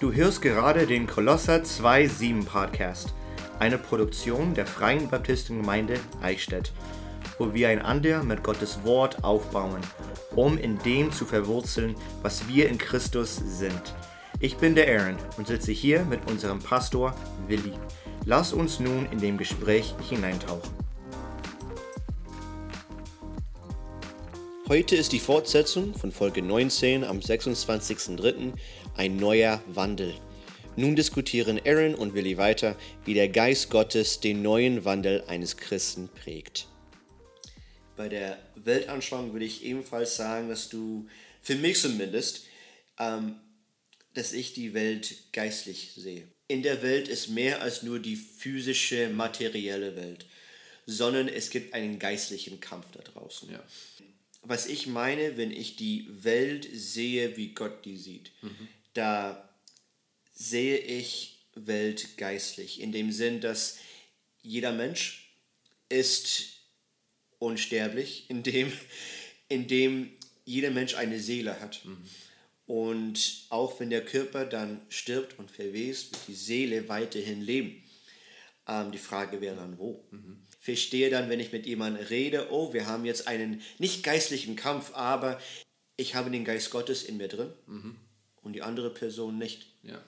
Du hörst gerade den Kolosser 2.7 Podcast, eine Produktion der Freien Baptistengemeinde Eichstätt, wo wir einander mit Gottes Wort aufbauen, um in dem zu verwurzeln, was wir in Christus sind. Ich bin der Aaron und sitze hier mit unserem Pastor Willi. Lass uns nun in dem Gespräch hineintauchen. Heute ist die Fortsetzung von Folge 19 am 26.03. Ein neuer Wandel. Nun diskutieren Aaron und Willi weiter, wie der Geist Gottes den neuen Wandel eines Christen prägt. Bei der Weltanschauung würde ich ebenfalls sagen, dass du, für mich zumindest, ähm, dass ich die Welt geistlich sehe. In der Welt ist mehr als nur die physische, materielle Welt, sondern es gibt einen geistlichen Kampf da draußen. Ja was ich meine, wenn ich die Welt sehe, wie Gott die sieht, mhm. Da sehe ich Welt geistlich. In dem Sinn, dass jeder Mensch ist unsterblich, indem, indem jeder Mensch eine Seele hat. Mhm. Und auch wenn der Körper dann stirbt und verwest, wird die Seele weiterhin leben. Ähm, die Frage wäre dann, wo? Mhm verstehe dann, wenn ich mit jemandem rede, oh, wir haben jetzt einen nicht geistlichen Kampf, aber ich habe den Geist Gottes in mir drin mhm. Und die andere Person nicht. Ja.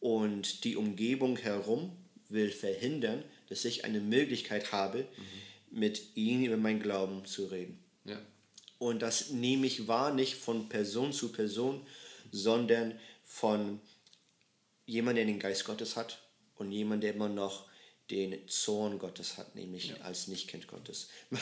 Und die Umgebung herum will verhindern, dass ich eine Möglichkeit habe, mhm. mit ihnen über meinen Glauben zu reden. Ja. Und das nehme ich wahr, nicht von Person zu Person, sondern von jemandem, der den Geist Gottes hat und jemand, der immer noch den Zorn Gottes hat, nämlich ja. als Nichtkind Gottes.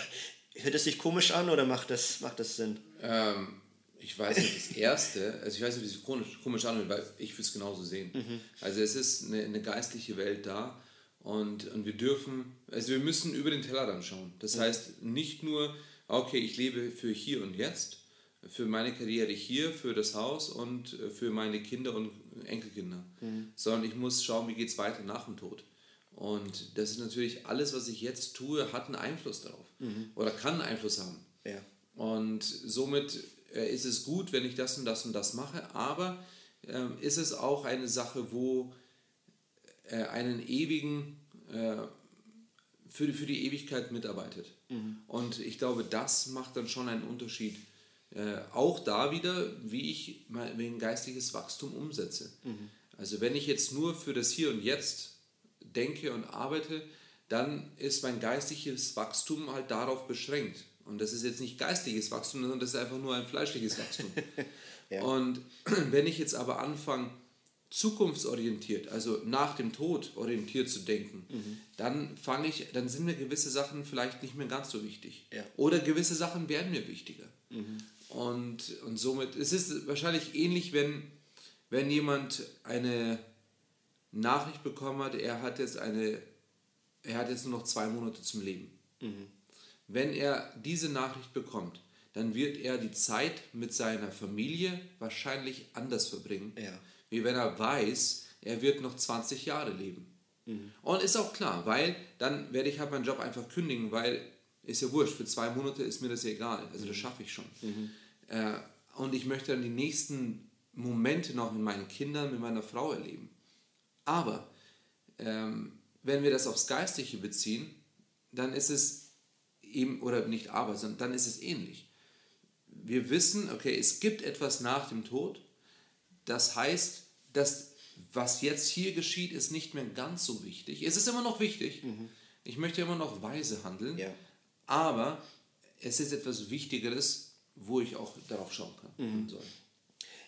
Hört es sich komisch an oder macht das, macht das Sinn? Ähm, ich weiß nicht, das Erste, also ich weiß nicht, wie es komisch, komisch anhört, weil ich würde es genauso sehen. Mhm. Also es ist eine, eine, geistliche Welt da und, und wir dürfen, also wir müssen über den Tellerrand schauen. Das mhm. heißt nicht nur, okay, ich lebe für hier und jetzt, für meine Karriere hier, für das Haus und für meine Kinder und Enkelkinder, mhm. sondern ich muss schauen, wie geht es weiter nach dem Tod. Und das ist natürlich alles, was ich jetzt tue, hat einen Einfluss darauf mhm. oder kann einen Einfluss haben. Ja. Und somit äh, ist es gut, wenn ich das und das und das mache, aber äh, ist es auch eine Sache, wo äh, einen ewigen, äh, für, die, für die Ewigkeit mitarbeitet. Mhm. Und ich glaube, das macht dann schon einen Unterschied. Äh, auch da wieder, wie ich mein geistiges Wachstum umsetze. Mhm. Also wenn ich jetzt nur für das Hier und Jetzt denke und arbeite, dann ist mein geistiges Wachstum halt darauf beschränkt. Und das ist jetzt nicht geistiges Wachstum, sondern das ist einfach nur ein fleischliches Wachstum. ja. Und wenn ich jetzt aber anfange, zukunftsorientiert, also nach dem Tod orientiert zu denken, mhm. dann fange ich, dann sind mir gewisse Sachen vielleicht nicht mehr ganz so wichtig. Ja. Oder gewisse Sachen werden mir wichtiger. Mhm. Und, und somit, es ist wahrscheinlich ähnlich, wenn, wenn jemand eine Nachricht bekommen hat, er hat jetzt eine, er hat jetzt nur noch zwei Monate zum Leben. Mhm. Wenn er diese Nachricht bekommt, dann wird er die Zeit mit seiner Familie wahrscheinlich anders verbringen, ja. wie wenn er weiß, er wird noch 20 Jahre leben. Mhm. Und ist auch klar, weil dann werde ich halt meinen Job einfach kündigen, weil ist ja wurscht, für zwei Monate ist mir das egal, also mhm. das schaffe ich schon. Mhm. Äh, und ich möchte dann die nächsten Momente noch mit meinen Kindern, mit meiner Frau erleben. Aber ähm, wenn wir das aufs Geistliche beziehen, dann ist es eben, oder nicht aber, sondern dann ist es ähnlich. Wir wissen, okay, es gibt etwas nach dem Tod. Das heißt, dass was jetzt hier geschieht, ist nicht mehr ganz so wichtig. Es ist immer noch wichtig. Mhm. Ich möchte immer noch weise handeln. Ja. Aber es ist etwas Wichtigeres, wo ich auch darauf schauen kann. Mhm.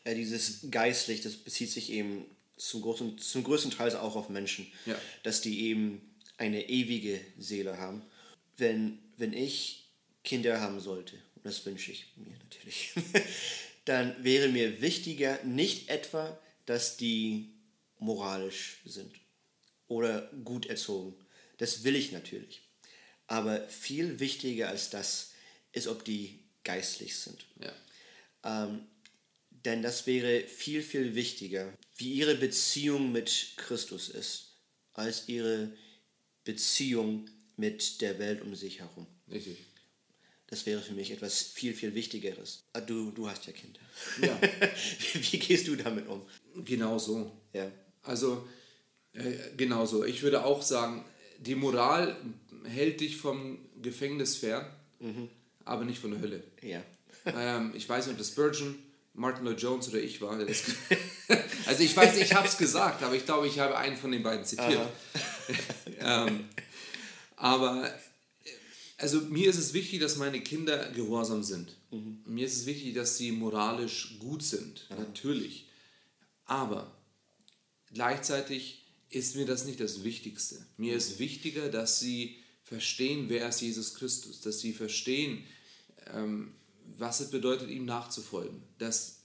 Ja, dieses geistlich, das bezieht sich eben zum, großen, zum größten Teil auch auf Menschen, ja. dass die eben eine ewige Seele haben. Wenn, wenn ich Kinder haben sollte, und das wünsche ich mir natürlich, dann wäre mir wichtiger nicht etwa, dass die moralisch sind oder gut erzogen. Das will ich natürlich. Aber viel wichtiger als das ist, ob die geistlich sind. Ja. Ähm, denn das wäre viel, viel wichtiger, wie ihre Beziehung mit Christus ist, als ihre Beziehung mit der Welt um sich herum. Richtig. das wäre für mich etwas viel, viel Wichtigeres. Ah, Du, du hast ja Kinder. Ja. Wie gehst du damit um? Genau so. Ja. Also, äh, genau so. Ich würde auch sagen, die Moral hält dich vom Gefängnis fern, aber nicht von der Hölle. Ja. ähm, ich weiß nicht, ob das Spurgeon, Martin Lloyd Jones oder ich war. also ich weiß, ich habe es gesagt, aber ich glaube, ich habe einen von den beiden zitiert. ähm, aber äh, also mir ist es wichtig, dass meine Kinder gehorsam sind. Mir ist es wichtig, dass sie moralisch gut sind, natürlich. Aber gleichzeitig ist mir das nicht das Wichtigste. Mir ist wichtiger, dass sie verstehen, wer ist Jesus Christus, dass sie verstehen, ähm, was es bedeutet, ihm nachzufolgen, dass,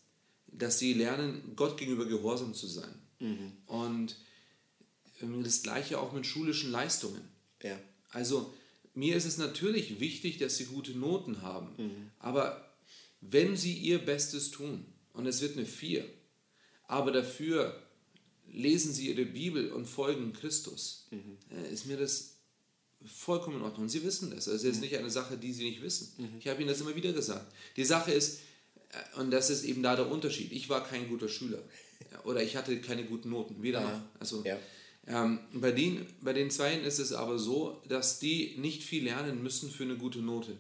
dass sie lernen, Gott gegenüber gehorsam zu sein. Und ähm, das gleiche auch mit schulischen Leistungen. Ja. Also mir ist es natürlich wichtig, dass sie gute Noten haben, aber wenn sie ihr Bestes tun und es wird eine 4, aber dafür lesen sie ihre Bibel und folgen Christus, äh, ist mir das vollkommen in Ordnung. Und sie wissen das. Also es ist nicht eine Sache, die sie nicht wissen. Ich habe ihnen das immer wieder gesagt. Die Sache ist, äh, und das ist eben da der Unterschied, ich war kein guter Schüler oder ich hatte keine guten Noten, weder noch. Also, Ja. Ähm, bei, den, bei den Zweien ist es aber so, dass die nicht viel lernen müssen für eine gute Note.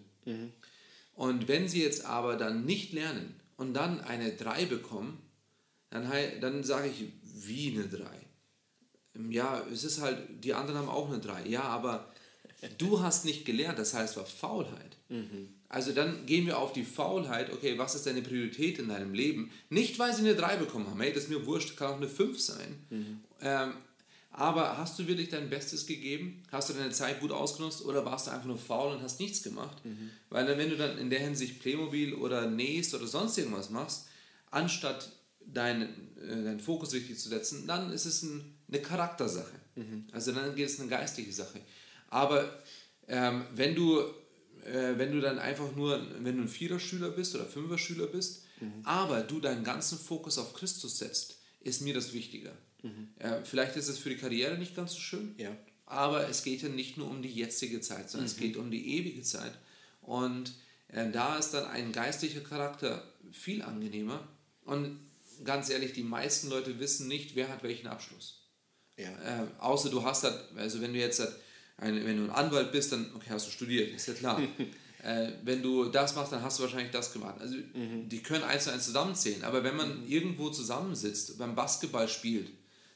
Und wenn sie jetzt aber dann nicht lernen und dann eine 3 bekommen, dann, dann sage ich, wie eine 3? Ja, es ist halt, die anderen haben auch eine 3. Ja, aber du hast nicht gelernt, das heißt, es war Faulheit. Also dann gehen wir auf die Faulheit, okay, was ist deine Priorität in deinem Leben? Nicht, weil sie eine 3 bekommen haben, hey, das ist mir wurscht, kann auch eine 5 sein. Ähm, aber hast du wirklich dein Bestes gegeben? Hast du deine Zeit gut ausgenutzt oder warst du einfach nur faul und hast nichts gemacht? Weil dann, wenn du dann in der Hinsicht Playmobil oder nähst oder sonst irgendwas machst, anstatt deinen, äh, deinen Fokus richtig zu setzen, dann ist es ein, eine Charaktersache. Also dann geht es eine geistige Sache. Aber ähm, wenn du äh, wenn du dann einfach nur, wenn du ein Vierer-Schüler bist oder Fünfer-Schüler bist, aber du deinen ganzen Fokus auf Christus setzt, ist mir das wichtiger. Äh, vielleicht ist es für die Karriere nicht ganz so schön, Ja. aber es geht ja nicht nur um die jetzige Zeit, sondern es geht um die ewige Zeit. Und äh, da ist dann ein geistlicher Charakter viel angenehmer. Und ganz ehrlich, die meisten Leute wissen nicht, wer hat welchen Abschluss. Ja. Äh, außer du hast halt, also wenn du jetzt halt ein, wenn du ein Anwalt bist, dann okay, hast du studiert, ist ja klar. äh, wenn du das machst, dann hast du wahrscheinlich das gemacht. Also die können eins zu eins zusammenzählen, aber wenn man irgendwo zusammensitzt, beim Basketball spielt,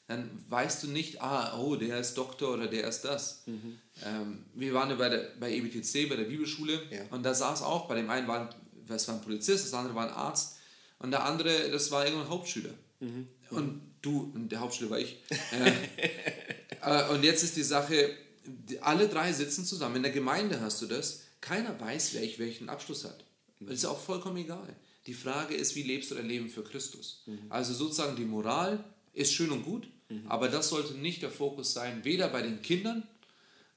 dann weißt du nicht, ah, oh, der ist Doktor oder der ist das. Ähm, wir waren ja bei, der, bei EBTC, bei der Bibelschule, Ja. und da saß auch, bei dem einen war, ein- das war ein Polizist, das andere war ein Arzt, und der andere, das war irgendein Hauptschüler. Und du, und der Hauptschüler war ich. Äh, äh, und jetzt ist die Sache, alle drei sitzen zusammen. In der Gemeinde hast du das. Keiner weiß, wer ich welchen Abschluss hat. Das ist auch vollkommen egal. Die Frage ist, wie lebst du dein Leben für Christus? Also sozusagen die Moral ist schön und gut, aber das sollte nicht der Fokus sein, weder bei den Kindern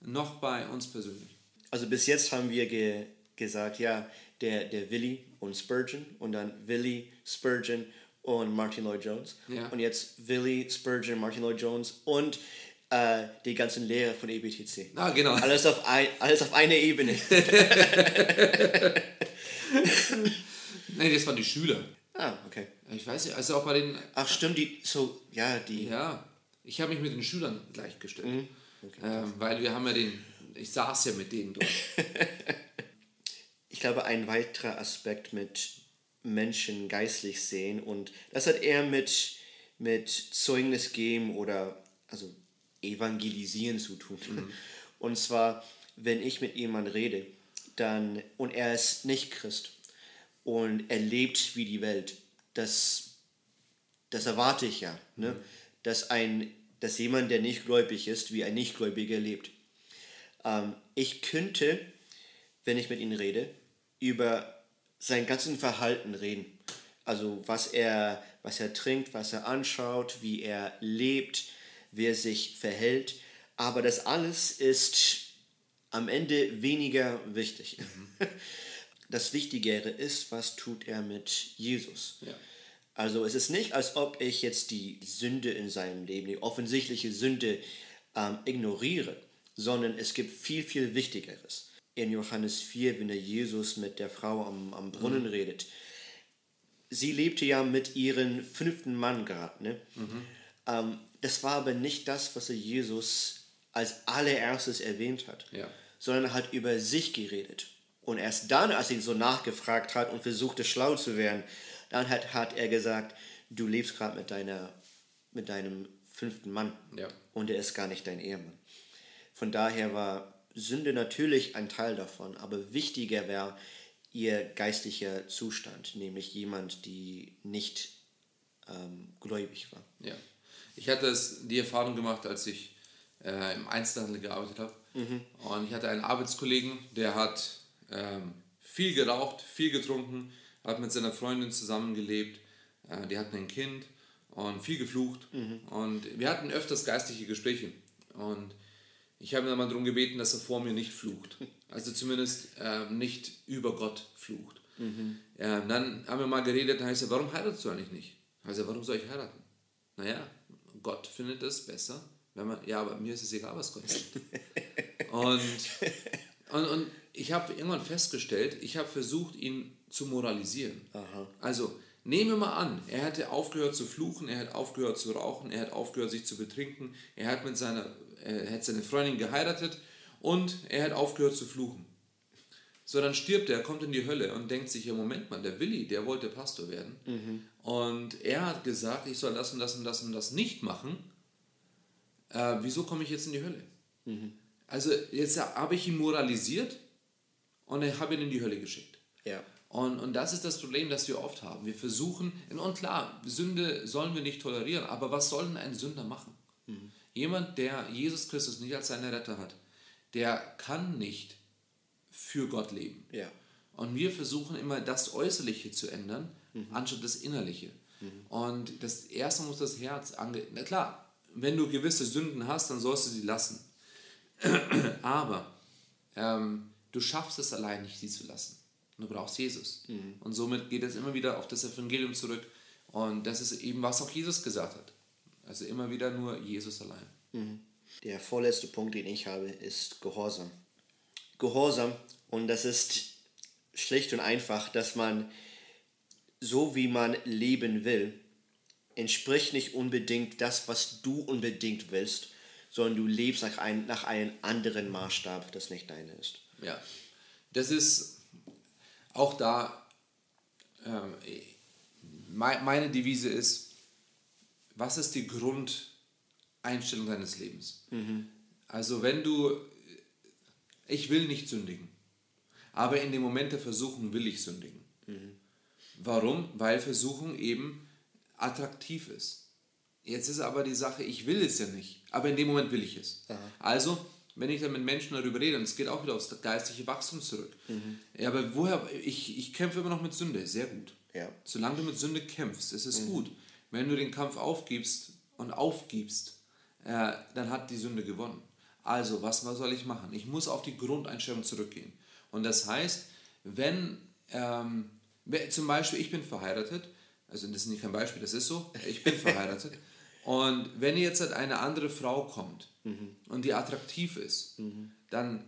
noch bei uns persönlich. Also bis jetzt haben wir ge gesagt, ja, der, der Willi und Spurgeon und dann Willi, Spurgeon und Martin Lloyd Jones. Ja. Und jetzt Willi, Spurgeon, Martin Lloyd Jones und äh, die ganzen Lehrer von EBTC. Ah, genau. Alles auf, ein, alles auf einer Ebene. Nein, das waren die Schüler. ah, okay. Ich weiß nicht, also auch bei den Ach stimmt, die, so, ja, die, Ja, ich habe mich mit den Schülern gleichgestellt. ähm, weil wir haben ja den, ich saß ja mit denen dort. ich glaube, ein weiterer Aspekt mit Menschen geistlich sehen und das hat eher mit, mit Zeugnis geben oder also evangelisieren zu tun. Und zwar, wenn ich mit jemandem rede, dann und er ist nicht Christ und er lebt wie die Welt, das, das erwarte ich ja, ne? dass, ein, dass jemand, der nicht gläubig ist, wie ein Nichtgläubiger lebt. Ähm, ich könnte, wenn ich mit ihm rede, über sein ganzen Verhalten reden. Also was er, was er trinkt, was er anschaut, wie er lebt, wie er sich verhält. Aber das alles ist am Ende weniger wichtig. Das Wichtigere ist, was tut er mit Jesus. Ja. Also es ist nicht, als ob ich jetzt die Sünde in seinem Leben, die offensichtliche Sünde ähm, ignoriere, sondern es gibt viel, viel Wichtigeres. in Johannes 4, wenn der Jesus mit der Frau am, am Brunnen mhm. redet. Sie lebte ja mit ihrem fünften Mann gerade. Ne? Mhm. Ähm, das war aber nicht das, was er Jesus als allererstes erwähnt hat, ja. sondern hat über sich geredet. Und erst dann, als ihn so nachgefragt hat und versuchte schlau zu werden, dann hat, hat er gesagt, du lebst gerade mit, mit deinem fünften Mann ja. und er ist gar nicht dein Ehemann. Von daher war Sünde natürlich ein Teil davon, aber wichtiger wäre ihr geistlicher Zustand, nämlich jemand, die nicht ähm, gläubig war. Ja. Ich hatte es, die Erfahrung gemacht, als ich äh, im Einzelhandel gearbeitet habe. Mhm. Und ich hatte einen Arbeitskollegen, der hat ähm, viel geraucht, viel getrunken, hat mit seiner Freundin zusammengelebt. Äh, die hatten ein Kind und viel geflucht. Mhm. Und wir hatten öfters geistliche Gespräche. Und ich habe ihn dann mal darum gebeten, dass er vor mir nicht flucht. Also zumindest äh, nicht über Gott flucht. Mhm. Ja, dann haben wir mal geredet, dann heißt er, warum heiratest du eigentlich nicht? Also warum soll ich heiraten? Naja, Gott findet es besser, wenn man, ja, aber mir ist es egal, was Gott sagt. und, und, und ich habe irgendwann festgestellt, ich habe versucht, ihn zu moralisieren. Aha. Also, nehmen wir mal an, er hätte aufgehört zu fluchen, er hat aufgehört zu rauchen, er hat aufgehört, sich zu betrinken, er hat mit seiner, er hat seine Freundin geheiratet und er hat aufgehört zu fluchen. So, dann stirbt er, kommt in die Hölle und denkt sich, ja, Moment mal, der Willi, der wollte Pastor werden. Mhm. Und er hat gesagt, ich soll das und das und das und das nicht machen. Äh, wieso komme ich jetzt in die Hölle? Mhm. Also jetzt habe ich ihn moralisiert und ich habe ihn in die Hölle geschickt. Ja. Und, und das ist das Problem, das wir oft haben. Wir versuchen, und klar, Sünde sollen wir nicht tolerieren, aber was soll denn ein Sünder machen? Mhm. Jemand, der Jesus Christus nicht als seinen Retter hat, der kann nicht für Gott leben. Ja. Und wir versuchen immer das Äußerliche zu ändern, mhm. anstatt das Innerliche. Mhm. Und das erste muss das Herz ange. Na klar, wenn du gewisse Sünden hast, dann sollst du sie lassen. Aber ähm, du schaffst es allein nicht, sie zu lassen. Du brauchst Jesus. Mhm. Und somit geht es immer wieder auf das Evangelium zurück. Und das ist eben, was auch Jesus gesagt hat. Also immer wieder nur Jesus allein. Mhm. Der vorletzte Punkt, den ich habe, ist Gehorsam. Gehorsam, und das ist schlicht und einfach, dass man so wie man leben will, entspricht nicht unbedingt das, was du unbedingt willst, sondern du lebst nach, ein, nach einem anderen Maßstab, das nicht deine ist. Ja, das ist auch da, ähm, meine Devise ist, was ist die Grundeinstellung deines Lebens? Mhm. Also wenn du, ich will nicht sündigen, aber in dem Moment der Versuchung will ich sündigen. Mhm. Warum? Weil Versuchung eben attraktiv ist. Jetzt ist aber die Sache, ich will es ja nicht, aber in dem Moment will ich es. Aha. Also, wenn ich dann mit Menschen darüber rede, und es geht auch wieder aufs geistliche Wachstum zurück. Mhm. Ja, aber woher, ich, ich kämpfe immer noch mit Sünde, sehr gut. Ja. Solange du mit Sünde kämpfst, ist es mhm. gut. Wenn du den Kampf aufgibst und aufgibst, äh, dann hat die Sünde gewonnen. Also, was, was soll ich machen? Ich muss auf die Grundeinstellung zurückgehen. Und das heißt, wenn ähm, zum Beispiel ich bin verheiratet, also das ist nicht kein Beispiel, das ist so, ich bin verheiratet. Und wenn jetzt halt eine andere Frau kommt mhm. und die attraktiv ist, mhm. dann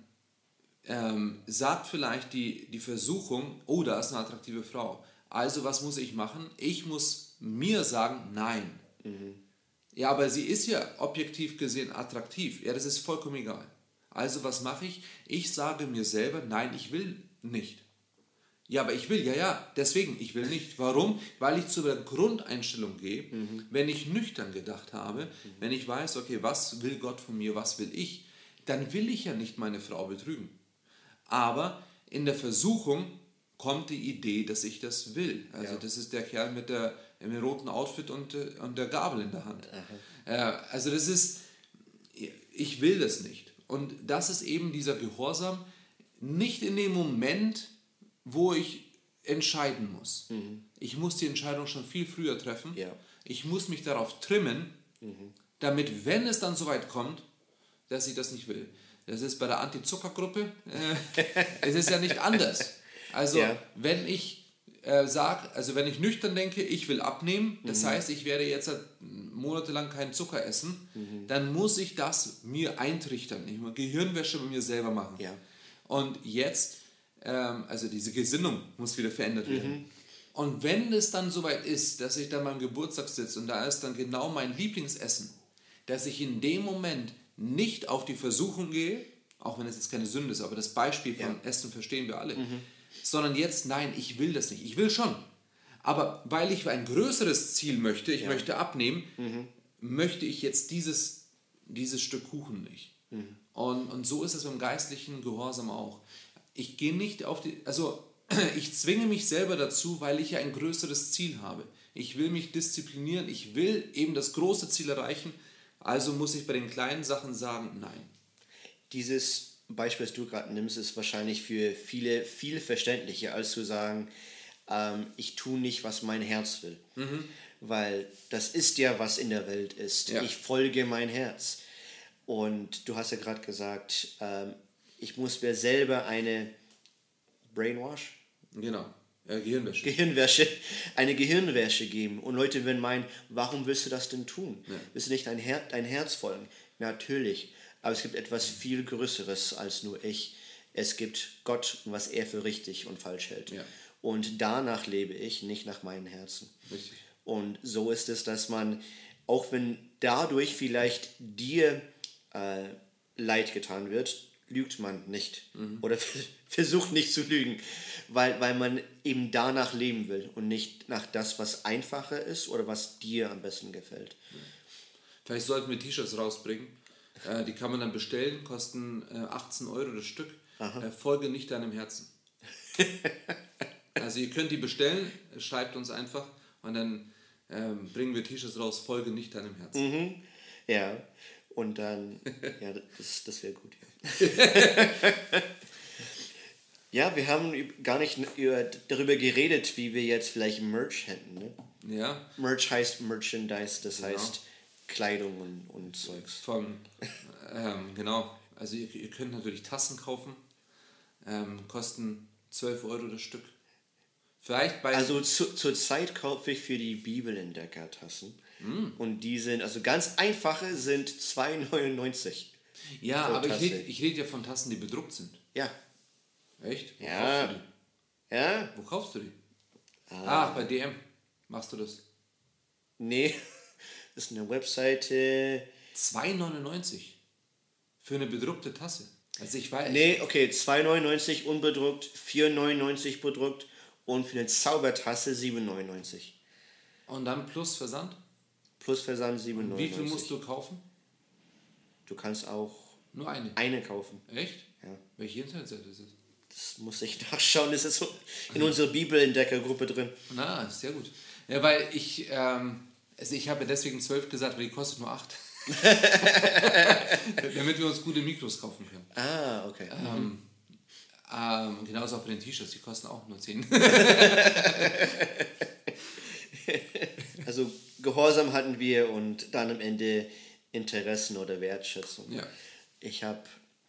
ähm, sagt vielleicht die, die Versuchung, oh, da ist eine attraktive Frau. Also was muss ich machen? Ich muss mir sagen, nein. Mhm. Ja, aber sie ist ja objektiv gesehen attraktiv. Ja, das ist vollkommen egal. Also was mache ich? Ich sage mir selber, nein, ich will nicht. Ja, aber ich will, ja, ja, deswegen, ich will nicht. Warum? Weil ich zu der Grundeinstellung gehe, mhm. wenn ich nüchtern gedacht habe, mhm. wenn ich weiß, okay, was will Gott von mir, was will ich, dann will ich ja nicht meine Frau betrügen. Aber in der Versuchung kommt die Idee, dass ich das will. Also ja. das ist der Kerl mit, der, dem roten Outfit und, und der Gabel in der Hand. Äh, also das ist, ich will das nicht. Und das ist eben dieser Gehorsam, nicht in dem Moment, wo ich entscheiden muss. Mhm. Ich muss die Entscheidung schon viel früher treffen. Ja. Ich muss mich darauf trimmen, mhm. damit, wenn es dann soweit kommt, dass ich das nicht will. Das ist bei der Anti-Zucker-Gruppe, äh, es ist ja nicht anders. Also, ja. wenn ich äh, sage, also wenn ich nüchtern denke, ich will abnehmen, das mhm. heißt, ich werde jetzt monatelang keinen Zucker essen, mhm. dann muss ich das mir eintrichtern, ich muss Gehirnwäsche mit mir selber machen. Ja. Und jetzt, ähm, also diese Gesinnung muss wieder verändert werden. Und wenn es dann soweit ist, dass ich dann beim Geburtstag sitze und da ist dann genau mein Lieblingsessen, dass ich in dem Moment nicht auf die Versuchung gehe, auch wenn es jetzt keine Sünde ist, aber das Beispiel von Essen verstehen wir alle, sondern jetzt, nein, ich will das nicht. Ich will schon. Aber weil ich ein größeres Ziel möchte, ich möchte abnehmen, möchte ich jetzt dieses, dieses Stück Kuchen nicht. Und, und so ist es beim geistlichen Gehorsam auch. Ich gehe nicht auf die, also ich zwinge mich selber dazu, weil ich ja ein größeres Ziel habe. Ich will mich disziplinieren, ich will eben das große Ziel erreichen, also muss ich bei den kleinen Sachen sagen, nein. Dieses Beispiel, das du gerade nimmst, ist wahrscheinlich für viele viel verständlicher, als zu sagen, ähm, ich tue nicht, was mein Herz will. Weil das ist ja, was in der Welt ist. Ja. Ich folge mein Herz. Und du hast ja gerade gesagt, ähm, ich muss mir selber eine Brainwash, Genau. Ja, Gehirnwäsche. Gehirnwäsche, eine Gehirnwäsche geben. Und Leute werden meinen, warum willst du das denn tun? Willst du nicht dein, Her dein Herz folgen? Natürlich. Aber es gibt etwas viel Größeres als nur ich. Es gibt Gott und was er für richtig und falsch hält. Ja. Und danach lebe ich, nicht nach meinem Herzen. Richtig. Und so ist es, dass man, auch wenn dadurch vielleicht dir äh, Leid getan wird, lügt man nicht. Oder versucht nicht zu lügen, weil, weil man eben danach leben will und nicht nach das, was einfacher ist oder was dir am besten gefällt. Vielleicht sollten wir T-Shirts rausbringen. Äh, die kann man dann bestellen, kosten äh, 18 Euro das Stück. Äh, folge nicht deinem Herzen. also ihr könnt die bestellen, schreibt uns einfach und dann ähm, bringen wir T-Shirts raus, folge nicht deinem Herzen. Ja, und dann, ja, das, das wäre gut. Ja. ja, wir haben gar nicht über, darüber geredet, wie wir jetzt vielleicht Merch hätten. Ne? Ja, Merch heißt Merchandise, das heißt Kleidung und, und Zeugs. von, ähm, genau. Also ihr, ihr könnt natürlich Tassen kaufen, ähm, kosten 12 Euro das Stück. Vielleicht bei... Also zu, zurzeit kaufe ich für die Bibelentdecker Tassen. Und die sind, also ganz einfache sind 2,99. ja, aber ich rede ich red ja von Tassen, die bedruckt sind. Ja. Echt? Wo Ja. kaufst du die? Ja? Wo kaufst du die? Ah, bei DM machst du das. Nee. Das ist eine Webseite. 2,99 für eine bedruckte Tasse. Also ich weiß. Nee, okay, 2,99 unbedruckt, 4,99 bedruckt und für eine Zaubertasse 7,99. Und dann plus Versand? Plus Versand 7,99. Wie viel musst du kaufen? Du kannst auch Nur eine. eine kaufen. Echt? Ja. Welche Internetseite ist das? Das muss ich nachschauen, das ist so in unserer Bibelentdeckergruppe drin. Na, sehr gut. Ja, weil ich, ähm, also ich habe deswegen 12 gesagt, weil die kostet nur 8. Damit wir uns gute Mikros kaufen können. Ah, okay. Ähm, genauso auch bei den T-Shirts, die kosten auch nur 10. Also Gehorsam hatten wir und dann am Ende Interessen oder Wertschätzung. Ja. Ich habe,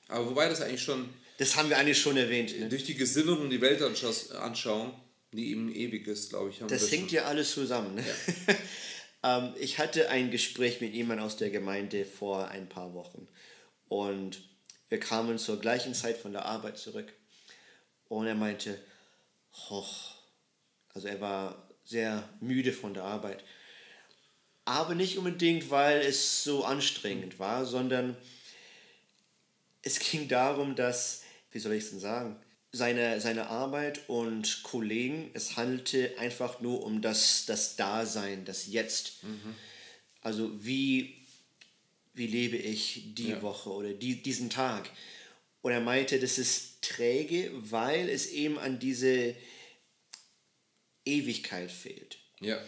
Aber wobei das eigentlich schon das haben wir eigentlich schon erwähnt. Ne? durch die Gesinnung und die Weltanschauung, die eben ewig ist, glaube ich, Das hängt schon. ja alles zusammen. Ne? ähm, ich hatte ein Gespräch mit jemandem aus der Gemeinde vor ein paar Wochen und wir kamen zur gleichen Zeit von der Arbeit zurück und er meinte, hoch, also er war sehr müde von der Arbeit. Aber nicht unbedingt, weil es so anstrengend war, sondern es ging darum, dass, wie soll ich es denn sagen, seine, seine Arbeit und Kollegen, es handelte einfach nur um das, das Dasein, das Jetzt. Also wie, wie lebe ich die Ja. Woche oder die, diesen Tag? Und er meinte, das ist träge, weil es eben an diese Ewigkeit fehlt Ja.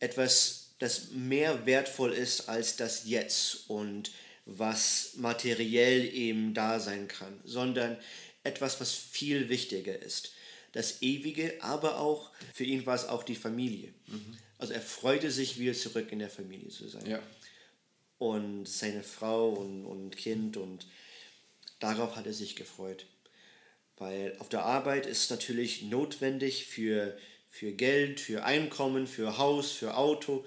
etwas, das mehr wertvoll ist als das Jetzt und was materiell eben da sein kann, sondern etwas, was viel wichtiger ist. Das Ewige, aber auch, für ihn war es auch die Familie. Also er freute sich, wieder zurück in der Familie zu sein. Ja. Und seine Frau und, und Kind und darauf hat er sich gefreut. Weil auf der Arbeit ist natürlich notwendig für, für Geld, für Einkommen, für Haus, für Auto.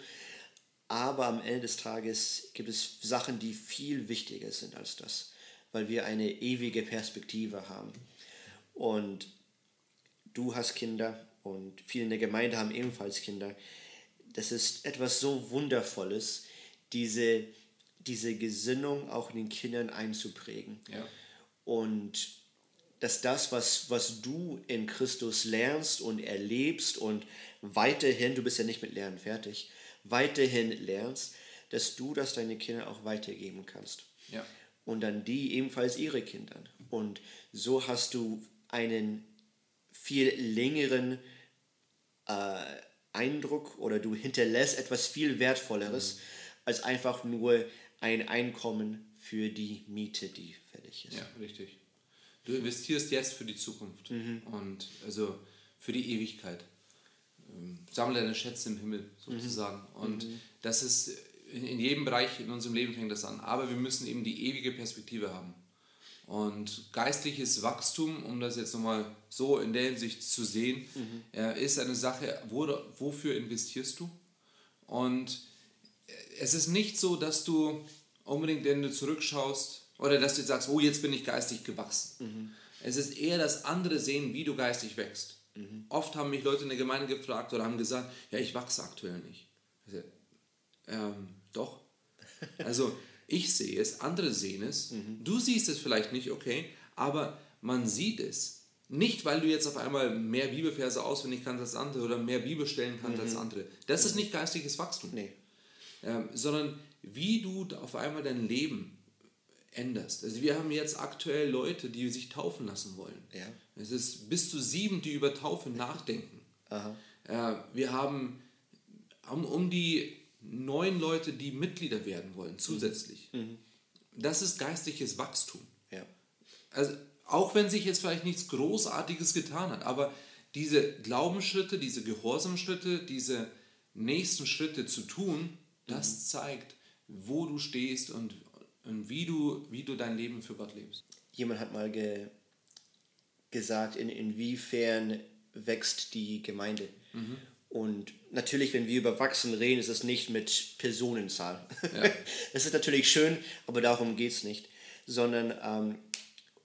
Aber am Ende des Tages gibt es Sachen, die viel wichtiger sind als das. weil wir eine ewige Perspektive haben. Und du hast Kinder und viele in der Gemeinde haben ebenfalls Kinder. Das ist etwas so Wundervolles, diese, diese Gesinnung auch in den Kindern einzuprägen. Ja. Und dass das, was, was du in Christus lernst und erlebst und weiterhin, du bist ja nicht mit Lernen fertig, weiterhin lernst, dass du das deine Kinder auch weitergeben kannst. Ja. Und dann die ebenfalls ihre Kinder. Und so hast du einen viel längeren äh, Eindruck oder du hinterlässt etwas viel Wertvolleres Mhm. als einfach nur ein Einkommen für die Miete, die fällig ist. Ja, richtig. Du investierst jetzt für die Zukunft Mhm. und also für die Ewigkeit. Ähm, Sammle deine Schätze im Himmel sozusagen. Mhm. Und das ist in, jedem Bereich in unserem Leben fängt das an. Aber wir müssen eben die ewige Perspektive haben. Und geistliches Wachstum, um das jetzt nochmal so in der Hinsicht zu sehen, Mhm. äh, ist eine Sache, wo, wofür investierst du? Und es ist nicht so, dass du unbedingt, wenn du zurückschaust, oder dass du jetzt sagst, oh, jetzt bin ich geistig gewachsen. Es ist eher das andere Sehen, wie du geistig wächst. Oft haben mich Leute in der Gemeinde gefragt oder haben gesagt, ja, ich wachse aktuell nicht. Ich sag, ähm, doch. Also ich sehe es, andere sehen es. Du siehst es vielleicht nicht, okay, aber man sieht es. Nicht, weil du jetzt auf einmal mehr Bibelverse auswendig kannst als andere oder mehr Bibelstellen kannst als andere. Das ist nicht geistiges Wachstum Nee. ähm, sondern wie du auf einmal dein Leben änderst. Also wir haben jetzt aktuell Leute, die sich taufen lassen wollen. Ja. Es ist bis zu sieben, die über Taufe nachdenken. Äh, wir haben um, um die neun Leute, die Mitglieder werden wollen, zusätzlich. Das ist geistliches Wachstum. Ja. Also auch wenn sich jetzt vielleicht nichts Großartiges getan hat, aber diese Glaubensschritte, diese Gehorsamschritte, diese nächsten Schritte zu tun, das zeigt, wo du stehst und, und wie, du, wie du dein Leben für Gott lebst. Jemand hat mal ge gesagt, in, inwiefern wächst die Gemeinde. Und natürlich, wenn wir über Wachsen reden, ist es nicht mit Personenzahl. Es ist natürlich schön, aber darum geht es nicht. Sondern, ähm,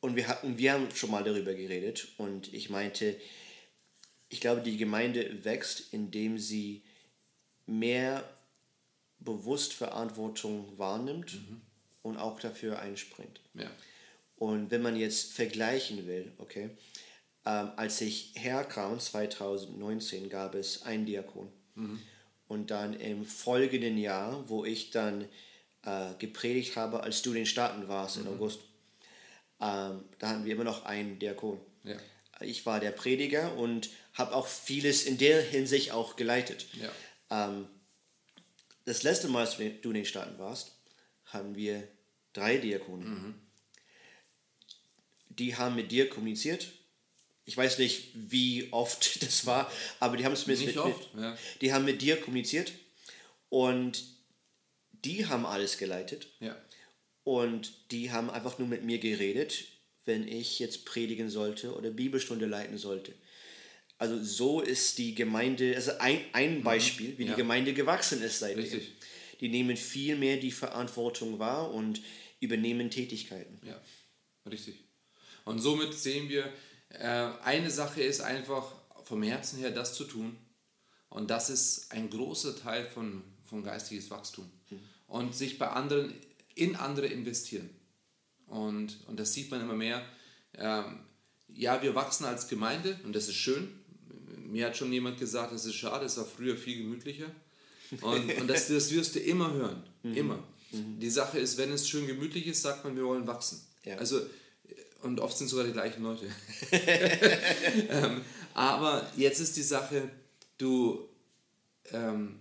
und wir, hatten, wir haben schon mal darüber geredet und ich meinte, ich glaube, die Gemeinde wächst, indem sie mehr bewusst Verantwortung wahrnimmt und auch dafür einspringt. Ja. Und wenn man jetzt vergleichen will, okay, ähm, als ich herkam, 2019, gab es einen Diakon. Und dann im folgenden Jahr, wo ich dann äh, gepredigt habe, als du in den Staaten warst, im August, ähm, da hatten wir immer noch einen Diakon. Ja. Ich war der Prediger und habe auch vieles in der Hinsicht auch geleitet. Ja. Ähm, das letzte Mal, als du in den Staaten warst, haben wir drei Diakonen. Die haben mit dir kommuniziert. Ich weiß nicht, wie oft das war, aber die haben es mit, Nicht mit, oft, mit, ja. die haben mit dir kommuniziert und die haben alles geleitet Ja. und die haben einfach nur mit mir geredet, wenn ich jetzt predigen sollte oder Bibelstunde leiten sollte. Also so ist die Gemeinde, also ein, ein Beispiel, wie Mhm. Ja. die Gemeinde gewachsen ist seitdem. Richtig. Die nehmen viel mehr die Verantwortung wahr und übernehmen Tätigkeiten. Ja, richtig. Und somit sehen wir, äh, eine Sache ist einfach vom Herzen her das zu tun. Und das ist ein großer Teil von, von geistiges Wachstum. Und sich bei anderen, in andere investieren. Und, und das sieht man immer mehr. Ähm, ja, wir wachsen als Gemeinde und das ist schön. Mir hat schon jemand gesagt, das ist schade, es war früher viel gemütlicher. Und, und das, das wirst du immer hören. Immer. Die Sache ist, wenn es schön gemütlich ist, sagt man, wir wollen wachsen. Ja. Also, und oft sind sogar die gleichen Leute. ähm, aber jetzt ist die Sache, du, ähm,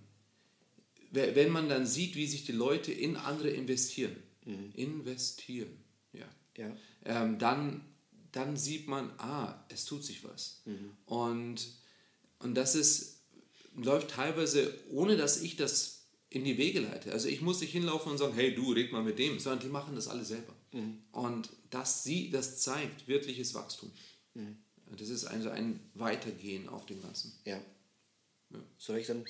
we- wenn man dann sieht, wie sich die Leute in andere investieren, investieren, ja, Ja. ähm, dann, dann sieht man, ah, es tut sich was. Und, und das ist, läuft teilweise, ohne dass ich das in die Wege leite. Also ich muss nicht hinlaufen und sagen, hey du, red mal mit dem, sondern die machen das alle selber. Und das, sie, das zeigt wirkliches Wachstum. Das ist also ein Weitergehen auf dem Ganzen. Ja. Soll ich dann,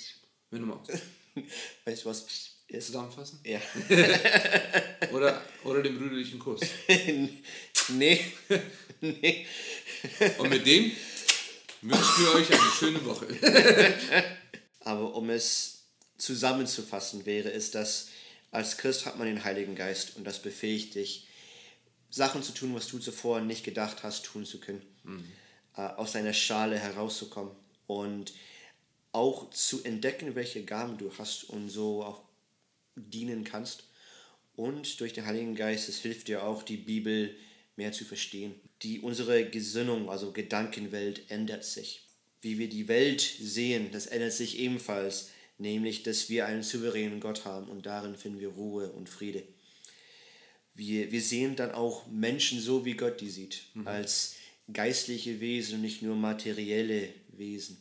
Wenn du magst. weißt du was, ist. Zusammenfassen? Ja. Oder, oder den brüderlichen Kuss. nee. nee. Und mit dem wünschen wir euch eine schöne Woche. Aber um es zusammenzufassen, wäre es, dass als Christ hat man den Heiligen Geist und das befähigt dich, Sachen zu tun, was du zuvor nicht gedacht hast, tun zu können. Mhm. Äh, aus deiner Schale herauszukommen und auch zu entdecken, welche Gaben du hast und so auch dienen kannst. Und durch den Heiligen Geist, es hilft dir auch, die Bibel mehr zu verstehen. Die, unsere Gesinnung, also Gedankenwelt, ändert sich. Wie wir die Welt sehen, das ändert sich ebenfalls, nämlich, dass wir einen souveränen Gott haben und darin finden wir Ruhe und Friede. Wir, wir sehen dann auch Menschen so, wie Gott die sieht, mhm. als geistliche Wesen und nicht nur materielle Wesen.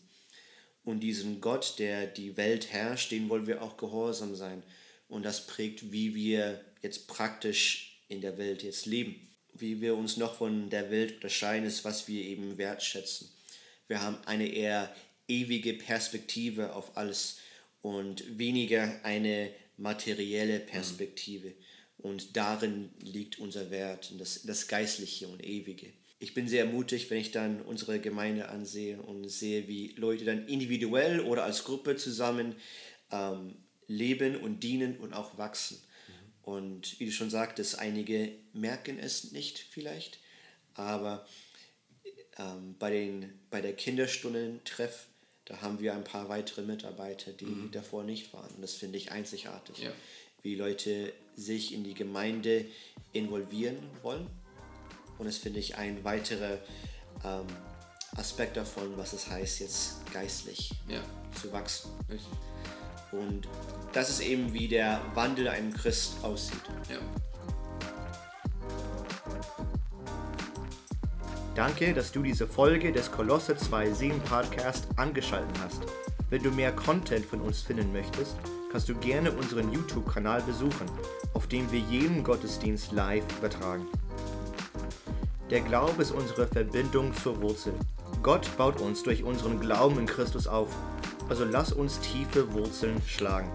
Und diesen Gott, der die Welt herrscht, den wollen wir auch gehorsam sein. Und das prägt, wie wir jetzt praktisch in der Welt jetzt leben. Wie wir uns noch von der Welt unterscheiden, ist, was wir eben wertschätzen. Wir haben eine eher ewige Perspektive auf alles und weniger eine materielle Perspektive. Und darin liegt unser Wert, das, das Geistliche und Ewige. Ich bin sehr mutig, wenn ich dann unsere Gemeinde ansehe und sehe, wie Leute dann individuell oder als Gruppe zusammen ähm, leben und dienen und auch wachsen. Mhm. Und wie du schon sagtest, einige merken es nicht vielleicht, aber ähm, bei, den, bei der Kinderstundentreff, da haben wir ein paar weitere Mitarbeiter, die mhm. davor nicht waren. Und das finde ich einzigartig, ja. wie Leute sich in die Gemeinde involvieren wollen. Und das finde ich ein weiterer ähm, Aspekt davon, was es heißt, jetzt geistlich ja. zu wachsen. Richtig. Und das ist eben, wie der Wandel einem Christ aussieht. Ja. Danke, dass du diese Folge des Kolosse 2 7 Podcast angeschaltet hast. Wenn du mehr Content von uns finden möchtest, kannst du gerne unseren YouTube-Kanal besuchen, auf dem wir jeden Gottesdienst live übertragen. Der Glaube ist unsere Verbindung zur Wurzel. Gott baut uns durch unseren Glauben in Christus auf also lass uns tiefe Wurzeln schlagen.